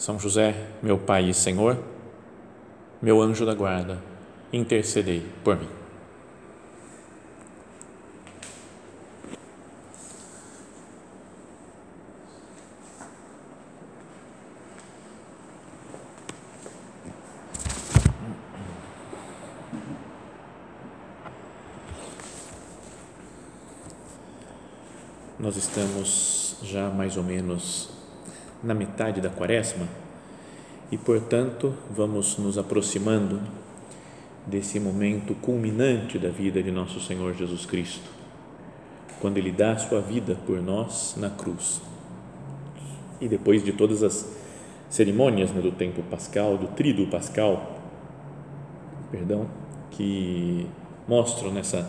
São José, meu Pai e Senhor, meu anjo da guarda, intercedei por mim. Nós estamos já mais ou menos na metade da quaresma e, portanto, vamos nos aproximando desse momento culminante da vida de nosso Senhor Jesus Cristo, quando Ele dá a sua vida por nós na cruz. E depois de todas as cerimônias né, do tempo pascal, do tríduo pascal, perdão, que mostram nessa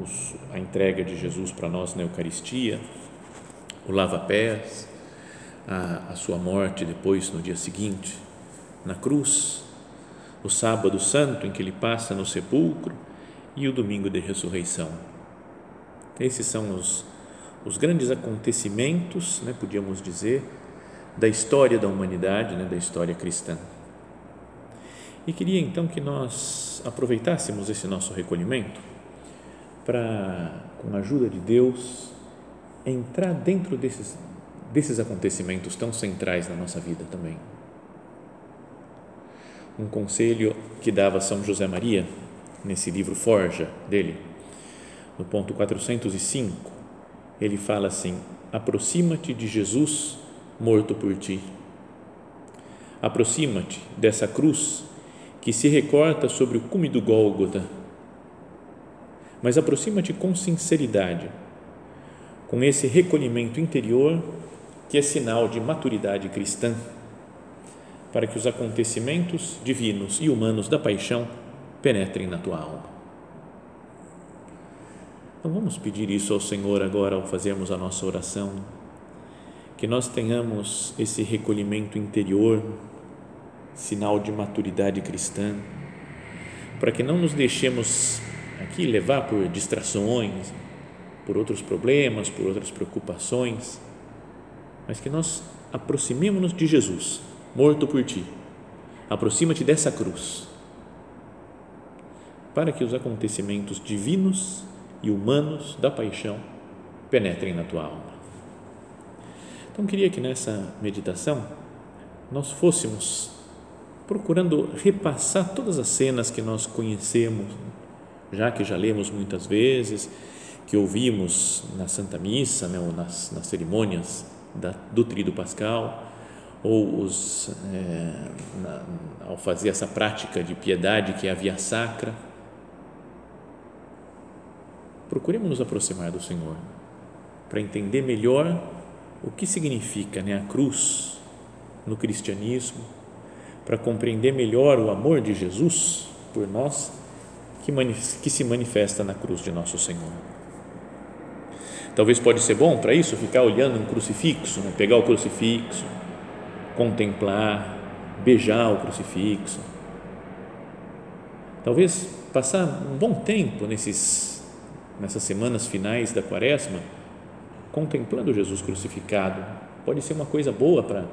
os, a entrega de Jesus para nós na Eucaristia, o lava-pés, a, a sua morte depois no dia seguinte na cruz, o sábado santo em que ele passa no sepulcro e o domingo de ressurreição. Esses são os, os grandes acontecimentos, né, podíamos dizer, da história da humanidade, né, da história cristã. E queria então que nós aproveitássemos esse nosso recolhimento para, com a ajuda de Deus, entrar dentro desses, desses acontecimentos tão centrais na nossa vida também. Um conselho que dava São José Maria, nesse livro Forja dele, no ponto 405, ele fala assim: aproxima-te de Jesus morto por ti. Aproxima-te dessa cruz que se recorta sobre o cume do Gólgota mas aproxima-te com sinceridade, com esse recolhimento interior que é sinal de maturidade cristã, para que os acontecimentos divinos e humanos da paixão penetrem na tua alma. Então vamos pedir isso ao Senhor agora ao fazermos a nossa oração, que nós tenhamos esse recolhimento interior, sinal de maturidade cristã, para que não nos deixemos aqui levar por distrações, por outros problemas, por outras preocupações, mas que nós aproximemos-nos de Jesus, morto por ti. Aproxima-te dessa cruz, para que os acontecimentos divinos e humanos da paixão penetrem na tua alma. Então, queria que nessa meditação nós fôssemos procurando repassar todas as cenas que nós conhecemos já que já lemos muitas vezes, que ouvimos na Santa Missa, né, ou nas, nas cerimônias da, do Tríduo Pascal, ou os, é, na, ao fazer essa prática de piedade que é a via sacra, procuremos nos aproximar do Senhor para entender melhor o que significa né, a cruz no cristianismo, para compreender melhor o amor de Jesus por nós que, que se manifesta na cruz de nosso Senhor. Talvez pode ser bom para isso ficar olhando um crucifixo, né? pegar o crucifixo, contemplar, beijar o crucifixo. Talvez passar um bom tempo nesses nessas semanas finais da Quaresma contemplando Jesus crucificado. Pode ser uma coisa boa para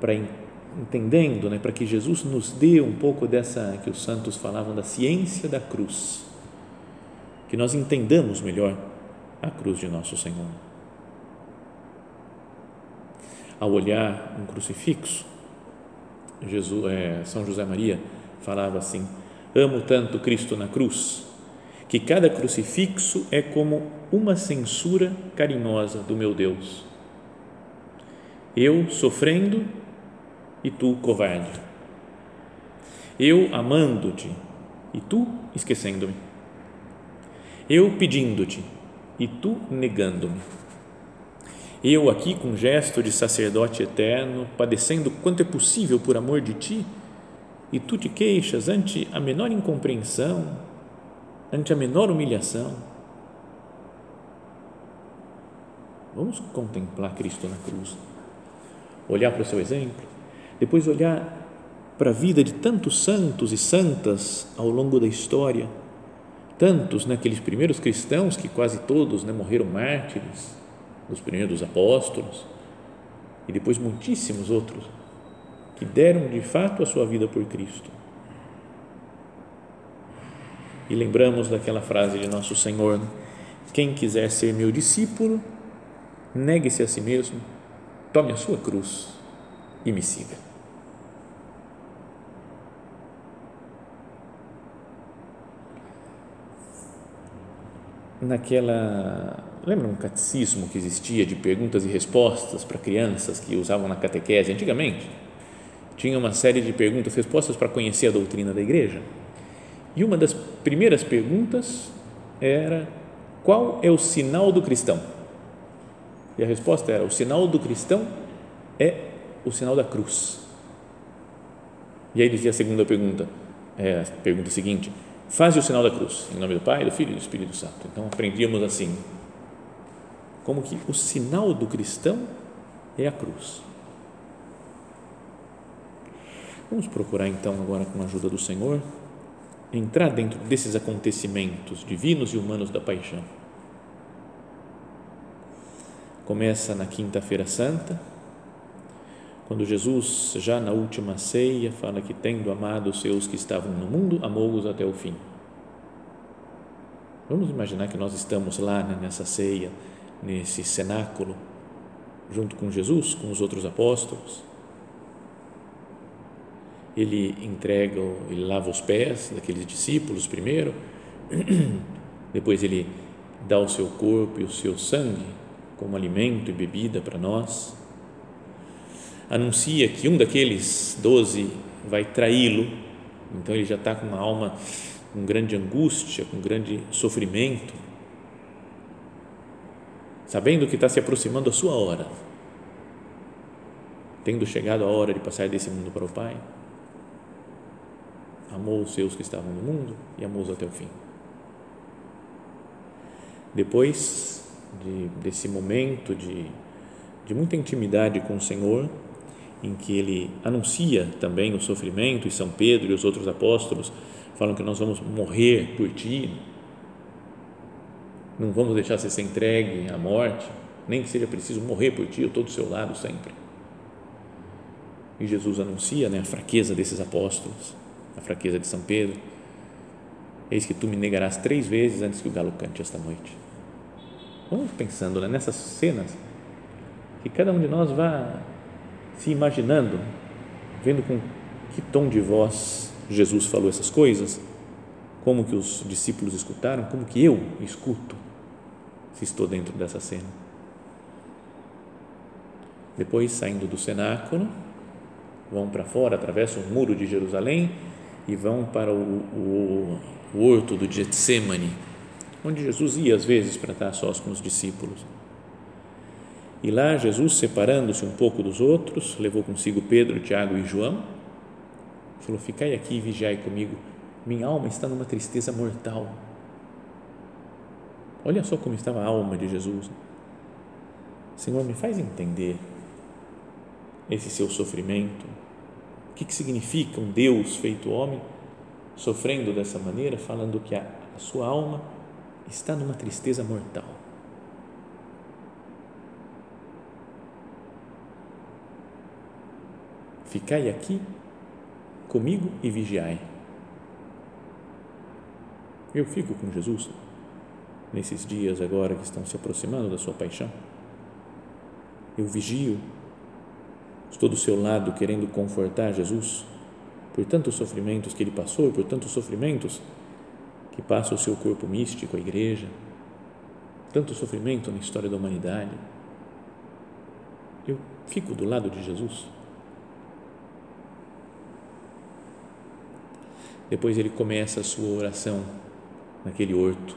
para entendendo, né, para que Jesus nos dê um pouco dessa que os santos falavam da ciência da cruz, que nós entendamos melhor a cruz de nosso Senhor. Ao olhar um crucifixo, Jesus, é, São José Maria falava assim: Amo tanto Cristo na cruz que cada crucifixo é como uma censura carinhosa do meu Deus. Eu sofrendo e tu covarde. Eu amando-te e tu esquecendo-me. Eu pedindo-te e tu negando-me. Eu aqui com gesto de sacerdote eterno, padecendo quanto é possível por amor de ti, e tu te queixas ante a menor incompreensão, ante a menor humilhação. Vamos contemplar Cristo na cruz, olhar para o seu exemplo, depois olhar para a vida de tantos santos e santas ao longo da história, tantos naqueles né, primeiros cristãos que quase todos né, morreram mártires, dos primeiros apóstolos, e depois muitíssimos outros que deram de fato a sua vida por Cristo. E lembramos daquela frase de nosso Senhor: quem quiser ser meu discípulo, negue-se a si mesmo, tome a sua cruz e me siga. Naquela. Lembra um catecismo que existia de perguntas e respostas para crianças que usavam na catequese antigamente? Tinha uma série de perguntas e respostas para conhecer a doutrina da igreja. E uma das primeiras perguntas era: qual é o sinal do cristão? E a resposta era: o sinal do cristão é o sinal da cruz. E aí dizia a segunda pergunta, é, a pergunta seguinte: faze o sinal da cruz, em nome do Pai, do Filho e do Espírito Santo. Então aprendíamos assim, como que o sinal do cristão é a cruz. Vamos procurar então agora com a ajuda do Senhor entrar dentro desses acontecimentos divinos e humanos da paixão começa na Quinta-feira Santa, quando Jesus, já na última ceia, fala que, tendo amado os seus que estavam no mundo, amou-os até o fim. Vamos imaginar que nós estamos lá né, nessa ceia, nesse cenáculo, junto com Jesus, com os outros apóstolos. Ele entrega, ele lava os pés daqueles discípulos primeiro, depois ele dá o seu corpo e o seu sangue como alimento e bebida para nós. Anuncia que um daqueles doze vai traí-lo, então ele já está com uma alma com grande angústia, com grande sofrimento, sabendo que está se aproximando a sua hora, tendo chegado a hora de passar desse mundo para o Pai. Amou os seus que estavam no mundo e amou-os até o fim. Depois de, desse momento de, de muita intimidade com o Senhor, em que ele anuncia também o sofrimento, e São Pedro e os outros apóstolos falam que nós vamos morrer por ti, não vamos deixar você ser entregue à morte, nem que seja preciso morrer por ti, eu estou do seu lado sempre. E Jesus anuncia né, a fraqueza desses apóstolos, a fraqueza de São Pedro. Eis que tu me negarás três vezes antes que o galo cante esta noite. Vamos pensando né, nessas cenas, que cada um de nós vá se imaginando, vendo com que tom de voz Jesus falou essas coisas, como que os discípulos escutaram, como que eu escuto, se estou dentro dessa cena. Depois, saindo do cenáculo, vão para fora, atravessam o muro de Jerusalém e vão para o, o, o horto do Getsemane, onde Jesus ia às vezes para estar sós com os discípulos. E lá Jesus, separando-se um pouco dos outros, levou consigo Pedro, Tiago e João, falou: Ficai aqui e vigiai comigo, minha alma está numa tristeza mortal. Olha só como estava a alma de Jesus. Senhor, me faz entender esse seu sofrimento. O que, significa um Deus feito homem sofrendo dessa maneira, falando que a sua alma está numa tristeza mortal. Ficai aqui comigo e vigiai. Eu fico com Jesus nesses dias agora que estão se aproximando da sua paixão. Eu vigio, estou do seu lado querendo confortar Jesus por tantos sofrimentos que ele passou, por tantos sofrimentos que passa o seu corpo místico, a igreja, tanto sofrimento na história da humanidade. Eu fico do lado de Jesus. Depois ele começa a sua oração naquele horto.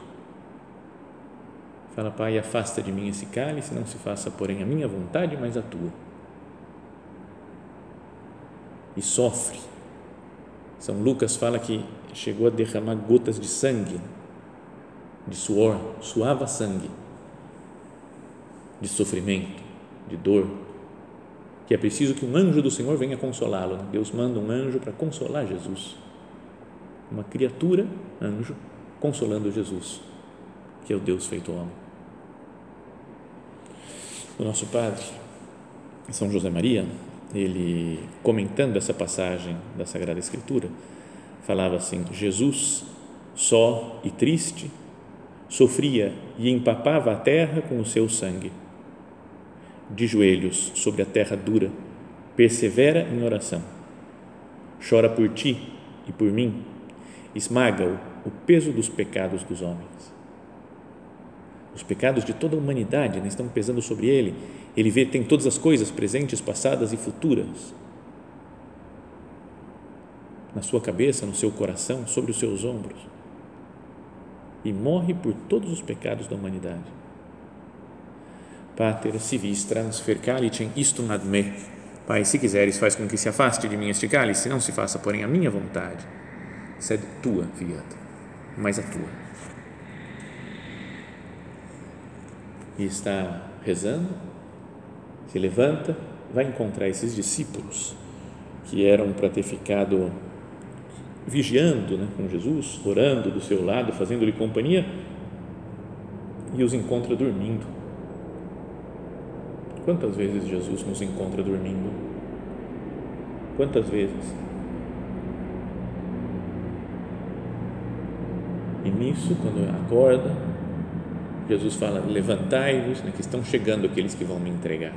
Fala, Pai, afasta de mim esse cálice, não se faça, porém, a minha vontade, mas a tua. E sofre. São Lucas fala que chegou a derramar gotas de sangue, de suor, suava sangue, de sofrimento, de dor, que é preciso que um anjo do Senhor venha consolá-lo. Deus manda um anjo para consolar Jesus. Uma criatura, anjo, consolando Jesus, que é o Deus feito homem. O nosso Padre, São José Maria, ele comentando essa passagem da Sagrada Escritura, falava assim: Jesus, só e triste, sofria e empapava a terra com o seu sangue. De joelhos sobre a terra dura, persevera em oração. Chora por ti e por mim, esmaga-o o peso dos pecados dos homens. Os pecados de toda a humanidade né, estão pesando sobre ele. Ele vê, tem todas as coisas presentes, passadas e futuras na sua cabeça, no seu coração, sobre os seus ombros e morre por todos os pecados da humanidade. Pater, si transfer calicem istum ad me. Pai, se quiseres, faz com que se afaste de mim este cálice, não se faça, porém, a minha vontade. Sede tua, fiat, mas a tua. E está rezando, se levanta, vai encontrar esses discípulos que eram para ter ficado vigiando né, com Jesus, orando do seu lado, fazendo-lhe companhia, e os encontra dormindo. Quantas vezes Jesus nos encontra dormindo? Quantas vezes? E nisso, quando acorda, Jesus fala: Levantai-vos, né, que estão chegando aqueles que vão me entregar.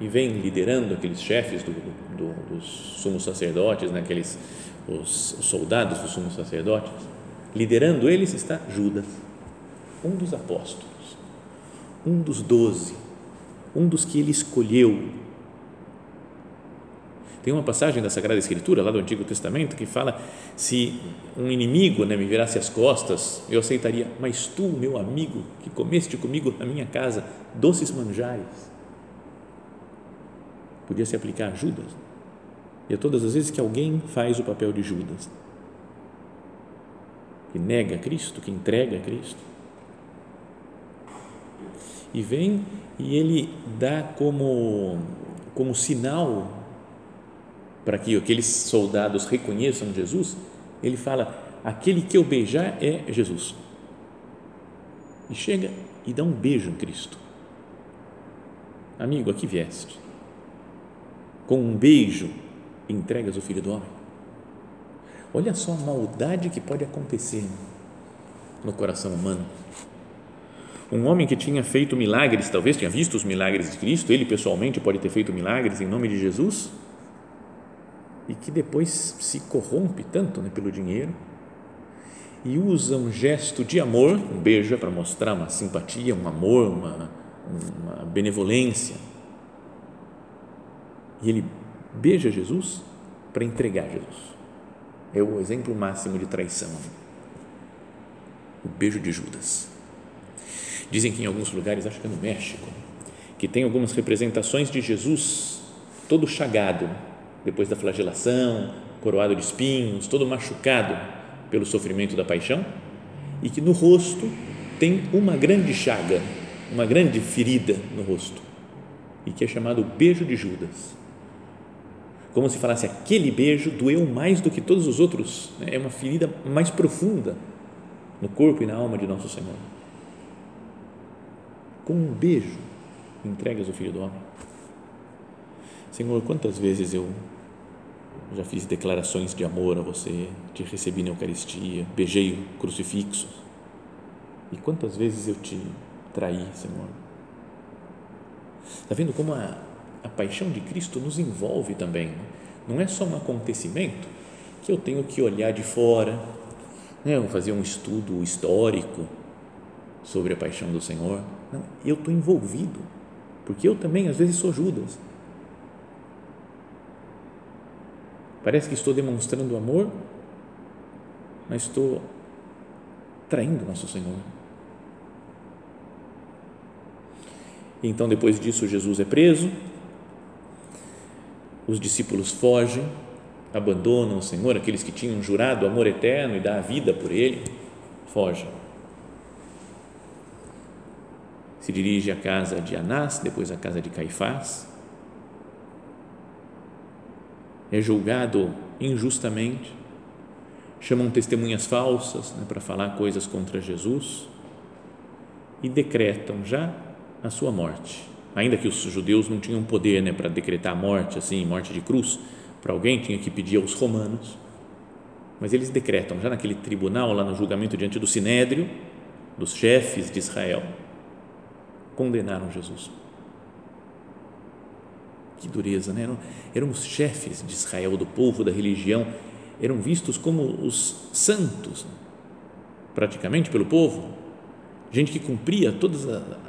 E vem liderando aqueles chefes do, do, dos sumos sacerdotes, né, aqueles os, os soldados dos sumos sacerdotes, liderando eles está Judas, um dos apóstolos, um dos doze, um dos que ele escolheu. Tem uma passagem da Sagrada Escritura, lá do Antigo Testamento, que fala: se um inimigo né, me virasse as costas, eu aceitaria, mas tu, meu amigo, que comeste comigo na minha casa doces manjares, podia se aplicar a Judas. E é todas as vezes que alguém faz o papel de Judas, que nega Cristo, que entrega Cristo, e vem e ele dá como, como sinal para que aqueles soldados reconheçam Jesus, ele fala: aquele que eu beijar é Jesus. E chega e dá um beijo em Cristo. Amigo, aqui vieste. Com um beijo entregas o Filho do Homem? Olha só a maldade que pode acontecer no coração humano. Um homem que tinha feito milagres, talvez tinha visto os milagres de Cristo, ele pessoalmente pode ter feito milagres em nome de Jesus, e que depois se corrompe tanto né, pelo dinheiro e usa um gesto de amor, um beijo é para mostrar uma simpatia, um amor, uma, uma benevolência. E ele beija Jesus para entregar Jesus. É o exemplo máximo de traição. O beijo de Judas. Dizem que em alguns lugares, acho que é no México, que tem algumas representações de Jesus todo chagado depois da flagelação, coroado de espinhos, todo machucado pelo sofrimento da paixão, e que no rosto tem uma grande chaga, uma grande ferida no rosto, e que é chamado beijo de Judas como se falasse aquele beijo doeu mais do que todos os outros, né? é uma ferida mais profunda no corpo e na alma de nosso Senhor. Com um beijo entregas o Filho do Homem. Senhor, quantas vezes eu já fiz declarações de amor a você, te recebi na Eucaristia, beijei o crucifixo. E quantas vezes eu te traí, Senhor? Está vendo como a, a paixão de Cristo nos envolve também. Né? Não é só um acontecimento que eu tenho que olhar de fora, né? fazer um estudo histórico sobre a paixão do Senhor. Não, eu estou envolvido, porque eu também às vezes sou Judas. Parece que estou demonstrando amor, mas estou traindo nosso Senhor. Então, depois disso, Jesus é preso, os discípulos fogem, abandonam o Senhor, aqueles que tinham jurado amor eterno e dar a vida por Ele, fogem. Se dirige à casa de Anás, depois à casa de Caifás. É julgado injustamente. Chamam testemunhas falsas né, para falar coisas contra Jesus e decretam já a sua morte. Ainda que os judeus não tinham poder né, para decretar a morte, assim, morte de cruz, para alguém tinha que pedir aos romanos, mas eles decretam, já naquele tribunal, lá no julgamento diante do sinédrio, dos chefes de Israel, condenaram Jesus. Que dureza, né? Eram, eram os chefes de Israel, do povo, da religião, eram vistos como os santos, praticamente pelo povo, gente que cumpria todas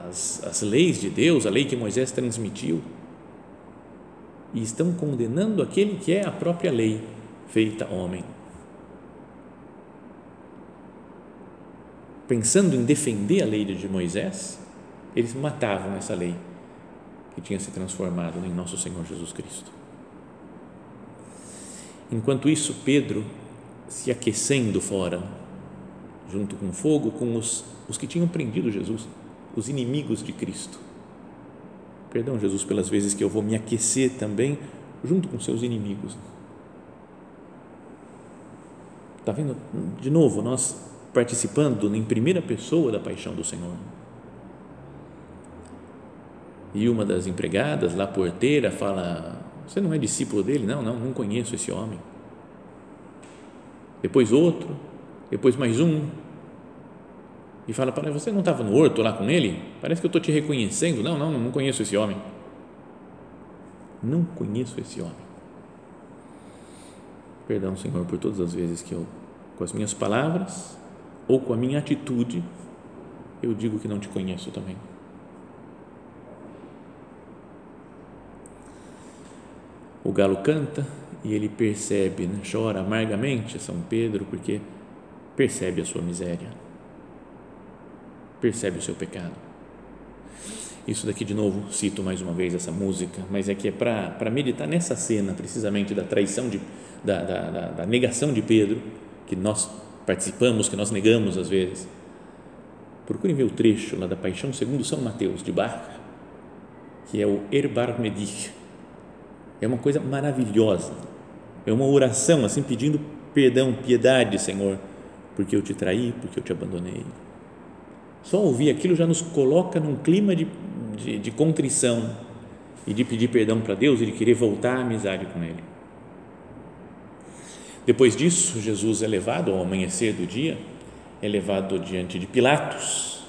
as, as leis de Deus, a lei que Moisés transmitiu, e estão condenando aquele que é a própria lei feita homem. Pensando em defender a lei de Moisés, eles matavam essa lei que tinha se transformado em nosso Senhor Jesus Cristo. Enquanto isso, Pedro se aquecendo fora, junto com fogo, com os os que tinham prendido Jesus, os inimigos de Cristo. Perdão, Jesus, pelas vezes que eu vou me aquecer também junto com seus inimigos. Está vendo? De novo, nós participando em primeira pessoa da paixão do Senhor. E uma das empregadas, lá porteira, fala: Você não é discípulo dele? Não, não, não conheço esse homem. Depois outro, depois mais um, e fala para você não estava no horto lá com ele? Parece que eu estou te reconhecendo. Não, não, não conheço esse homem. Não conheço esse homem. Perdão, Senhor, por todas as vezes que eu, com as minhas palavras ou com a minha atitude, eu digo que não te conheço também. O galo canta e ele percebe, né? chora amargamente São Pedro, porque percebe a sua miséria percebe o seu pecado. Isso daqui, de novo, cito mais uma vez essa música, mas é que é para meditar nessa cena, precisamente, da traição, de, da, da, da, da negação de Pedro, que nós participamos, que nós negamos às vezes. Procurem ver o trecho lá da Paixão segundo São Mateus, de Bach, que é o Erbar Medich. É uma coisa maravilhosa. É uma oração, assim, pedindo perdão, piedade, Senhor, porque eu te traí, porque eu te abandonei só ouvir aquilo já nos coloca num clima de, de, de contrição e de pedir perdão para Deus e de querer voltar à amizade com Ele. Depois disso, Jesus é levado ao amanhecer do dia, é levado diante de Pilatos.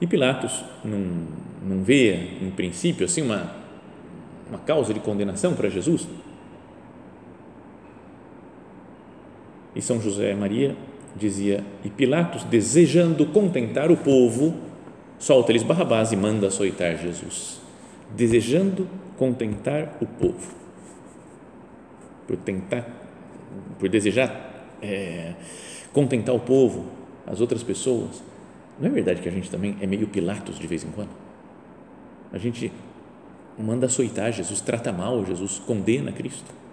E Pilatos não, não vê, em princípio, assim uma, uma causa de condenação para Jesus. E São José Maria dizia, e Pilatos, desejando contentar o povo, solta-lhes Barrabás e manda açoitar Jesus. Desejando contentar o povo. Por tentar, por desejar é, contentar o povo, as outras pessoas. Não é verdade que a gente também é meio Pilatos de vez em quando? A gente manda açoitar Jesus, trata mal Jesus, condena Cristo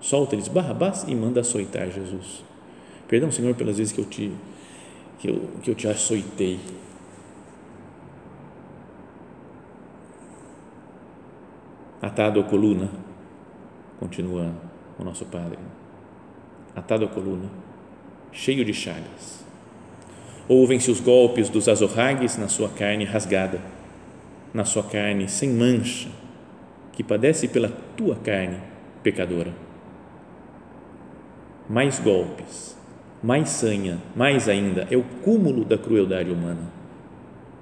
solta-lhes Barrabás e manda açoitar Jesus. Perdão, Senhor, pelas vezes que eu te, que eu, que eu te açoitei. Atado à coluna, continua o nosso Padre, atado à coluna, cheio de chagas. Ouvem-se os golpes dos azorragues na sua carne rasgada, na sua carne sem mancha, que padece pela tua carne pecadora. Mais golpes, mais sanha, mais ainda, é o cúmulo da crueldade humana.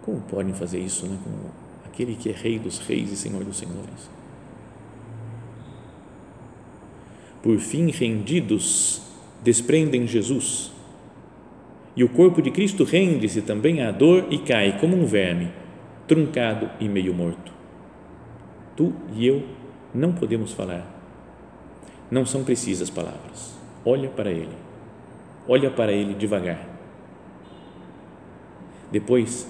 Como podem fazer isso, né? Como aquele que é Rei dos Reis e Senhor dos Senhores? Por fim, rendidos, desprendem Jesus. E o corpo de Cristo rende-se também à dor e cai como um verme, truncado e meio morto. Tu e eu não podemos falar. Não são precisas palavras. Olha para ele olha para ele devagar. Depois,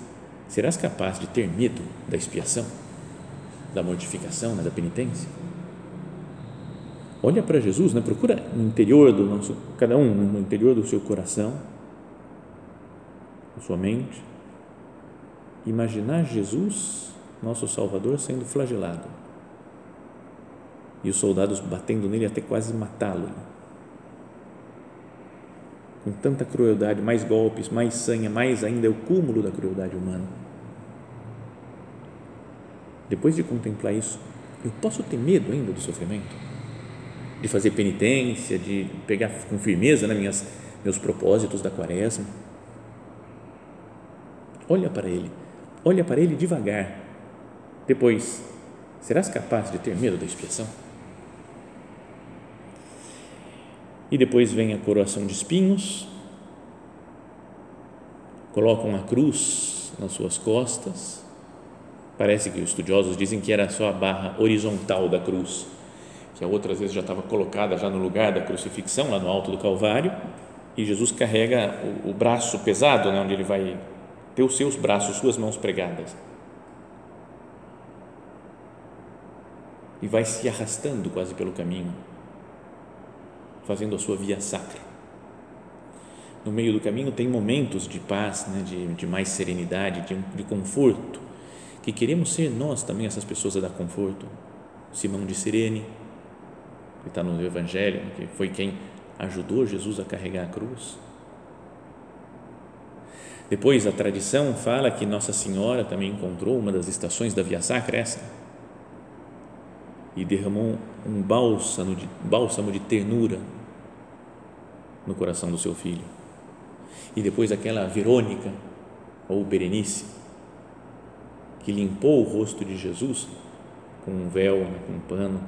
serás capaz de ter medo da expiação, da mortificação, né, da penitência? Olha para Jesus, né? procura no interior do nosso, cada um no interior do seu coração, da sua mente, imaginar Jesus, nosso Salvador, sendo flagelado e os soldados batendo nele até quase matá-lo. Com tanta crueldade, mais golpes, mais sanha, mais ainda é o cúmulo da crueldade humana. Depois de contemplar isso, eu posso ter medo ainda do sofrimento? De fazer penitência, de pegar com firmeza né, minhas, meus propósitos da quaresma? Olha para ele, olha para ele devagar. Depois, serás capaz de ter medo da expiação? E depois vem a coroação de espinhos, colocam a cruz nas suas costas. Parece que os estudiosos dizem que era só a barra horizontal da cruz, que a outra vezes já estava colocada já no lugar da crucifixão, lá no alto do Calvário, e Jesus carrega o, o braço pesado, né, onde ele vai ter os seus braços, suas mãos pregadas. E vai se arrastando quase pelo caminho fazendo a sua via sacra. No meio do caminho tem momentos de paz, né, de, de mais serenidade, de, de conforto, que queremos ser nós também essas pessoas a dar conforto. Simão de Sirene, que está no Evangelho, que foi quem ajudou Jesus a carregar a cruz. Depois, a tradição fala que Nossa Senhora também encontrou uma das estações da Via Sacra, essa, e derramou um bálsamo de, bálsamo de ternura no coração do seu filho. E depois aquela Verônica ou Berenice que limpou o rosto de Jesus com um véu, né, com um pano.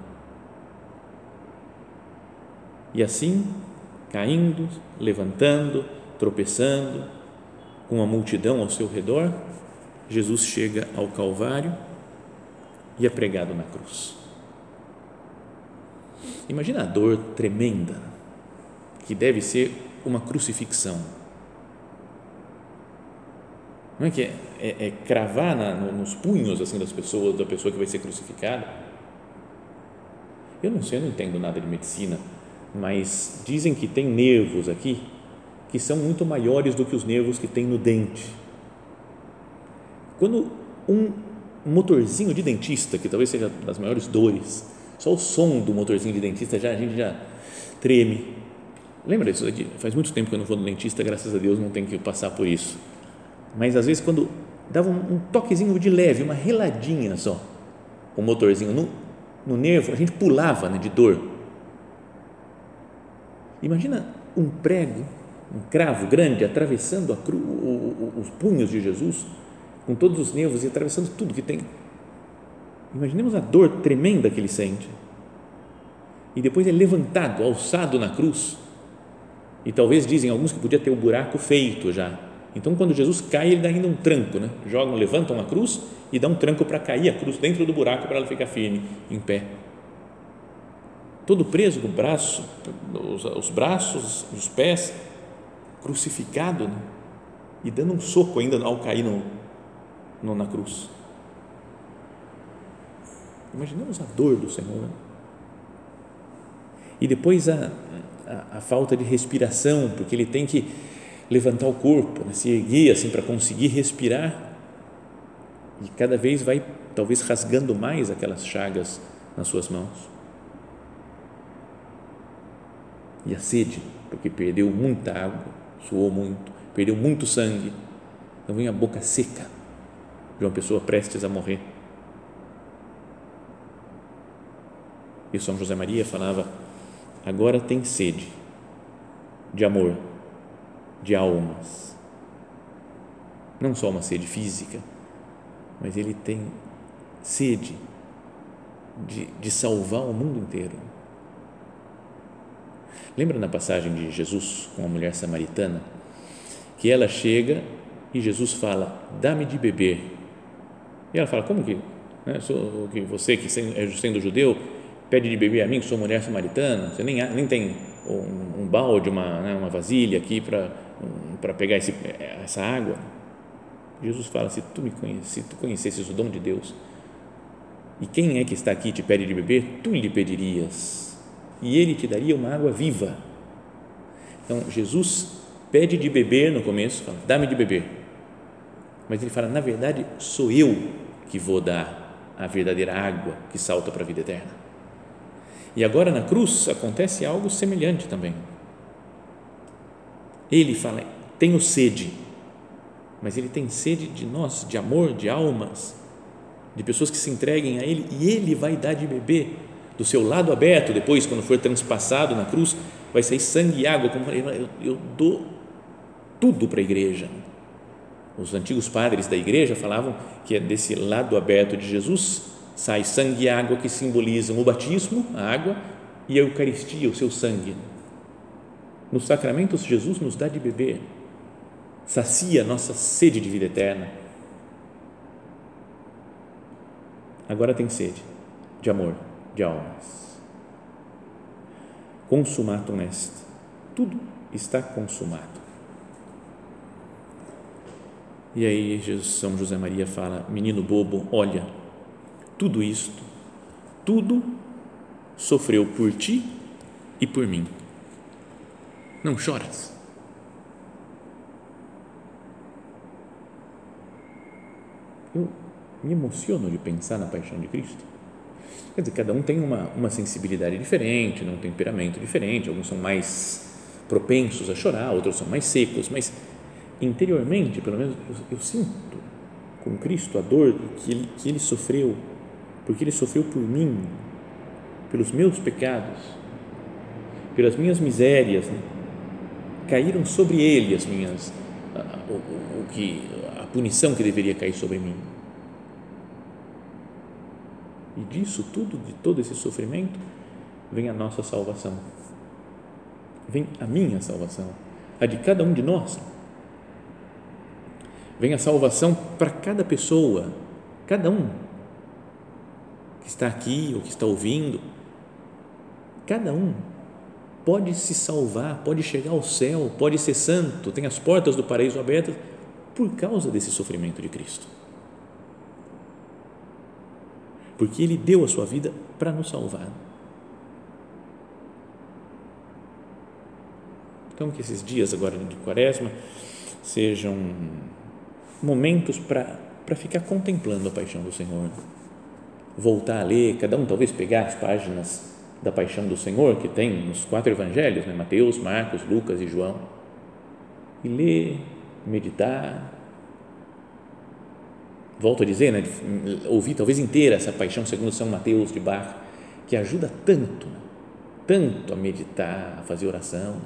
E assim, caindo, levantando, tropeçando, com a multidão ao seu redor, Jesus chega ao Calvário e é pregado na cruz. Imagina a dor tremenda que deve ser uma crucifixão. Não é que é, é, é cravar na, nos punhos assim das pessoas, da pessoa que vai ser crucificada? Eu não sei, eu não entendo nada de medicina, mas dizem que tem nervos aqui que são muito maiores do que os nervos que tem no dente. Quando um motorzinho de dentista, que talvez seja das maiores dores, só o som do motorzinho de dentista já a gente já treme. Lembra disso? Faz muito tempo que eu não vou no dentista, graças a Deus não tenho que passar por isso. Mas às vezes quando dava um, um toquezinho de leve, uma reladinha só, o motorzinho no, no nervo, a gente pulava né, de dor. Imagina um prego, um cravo grande atravessando cru, o, o, os punhos de Jesus, com todos os nervos e atravessando tudo que tem Imaginemos a dor tremenda que ele sente. E depois é levantado, alçado na cruz. E talvez dizem alguns que podia ter o buraco feito já. Então, quando Jesus cai, ele dá ainda um tranco, né? Jogam, levantam a cruz e dá um tranco para cair a cruz dentro do buraco para ela ficar firme, em pé. Todo preso braço, os, os braços, os pés, crucificado né? e dando um soco ainda ao cair no, no na cruz. Imaginamos a dor do Senhor. E depois a, a, a, falta de respiração, porque ele tem que levantar o corpo, né, se erguer assim para conseguir respirar. E cada vez vai, talvez, rasgando mais aquelas chagas nas suas mãos. E a sede, porque perdeu muita água, suou muito, perdeu muito sangue. Então vem a boca seca de uma pessoa prestes a morrer E São José Maria falava: agora tem sede de amor, de almas. Não só uma sede física, mas ele tem sede de, de salvar o mundo inteiro. Lembra na passagem de Jesus com a mulher samaritana? Que ela chega e Jesus fala: Dá-me de beber. E ela fala: Como que? Né, sou, que você, que é sendo judeu, pede de beber a mim, que sou mulher samaritana, você nem, nem tem um, um balde, uma, né, uma vasilha aqui para um, pegar esse, essa água. Jesus fala: se tu me conheces, se tu conhecesses o dom de Deus, e quem é que está aqui e te pede de beber, tu lhe pedirias, e ele te daria uma água viva. Então, Jesus pede de beber no começo, fala: dá-me de beber. Mas ele fala: na verdade, sou eu que vou dar a verdadeira água que salta para a vida eterna. E agora na cruz acontece algo semelhante também. Ele fala: tenho sede, mas ele tem sede de nós, de amor, de almas, de pessoas que se entreguem a ele e ele vai dar de beber do seu lado aberto. Depois, quando for transpassado na cruz, vai sair sangue e água. Como eu, eu, dou tudo para a igreja. Os antigos padres da igreja falavam que é desse lado aberto de Jesus sai sangue e água que simbolizam o batismo, a água, e a Eucaristia, o seu sangue. Nos sacramentos, Jesus nos dá de beber, sacia nossa sede de vida eterna. Agora tem sede de amor, de almas. Consumatum est. Tudo está consumado. E aí São José Maria fala, menino bobo, olha, tudo isto, tudo sofreu por ti e por mim. Não choras. Eu me emociono de pensar na paixão de Cristo. Quer dizer, cada um tem uma, uma sensibilidade diferente, um temperamento diferente, alguns são mais propensos a chorar, outros são mais secos, mas interiormente, pelo menos, eu, eu sinto com Cristo a dor que ele, que ele sofreu, porque ele sofreu por mim, pelos meus pecados, pelas minhas misérias, né? caíram sobre ele as minhas, a, o, o que, a punição que deveria cair sobre mim. E disso tudo, de todo esse sofrimento, vem a nossa salvação. Vem a minha salvação, a de cada um de nós vem a salvação para cada pessoa, cada um que está aqui ou que está ouvindo, cada um pode se salvar, pode chegar ao céu, pode ser santo, tem as portas do paraíso abertas por causa desse sofrimento de Cristo. Porque Ele deu a sua vida para nos salvar. Então, que esses dias agora de quaresma sejam momentos para ficar contemplando a paixão do Senhor. Voltar a ler, cada um talvez pegar as páginas da paixão do Senhor que tem nos quatro evangelhos, né? Mateus, Marcos, Lucas e João, e ler, meditar. Volto a dizer, né? ouvir talvez inteira essa paixão segundo São Mateus de Bach, que ajuda tanto, tanto a meditar, a fazer oração.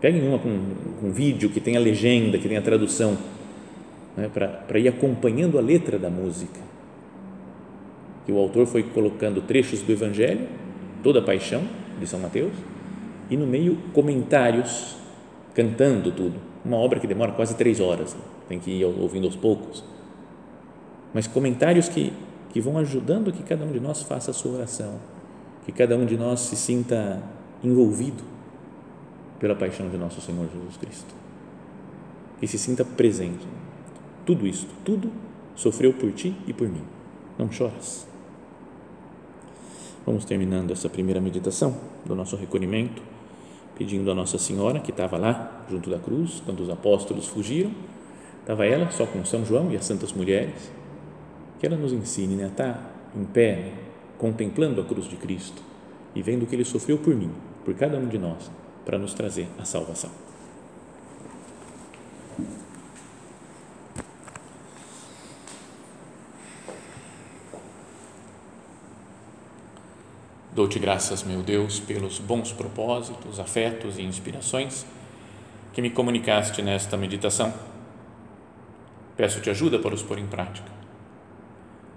Peguem uma com, com vídeo que tem a legenda, que tem a tradução né, para ir acompanhando a letra da música. Que o autor foi colocando trechos do Evangelho, toda a paixão de São Mateus, e no meio comentários cantando tudo. Uma obra que demora quase três horas, né? tem que ir ouvindo aos poucos. Mas comentários que, que vão ajudando que cada um de nós faça a sua oração, que cada um de nós se sinta envolvido pela paixão de nosso Senhor Jesus Cristo, que se sinta presente tudo isto, tudo sofreu por ti e por mim. Não choras. Vamos terminando essa primeira meditação do nosso recolhimento, pedindo a Nossa Senhora, que estava lá junto da cruz, quando os apóstolos fugiram, estava ela só com São João e as santas mulheres, que ela nos ensine né, a estar em pé, contemplando a cruz de Cristo e vendo o que ele sofreu por mim, por cada um de nós, para nos trazer a salvação. Dou-te graças, meu Deus, pelos bons propósitos, afetos e inspirações que me comunicaste nesta meditação. Peço-te ajuda para os pôr em prática.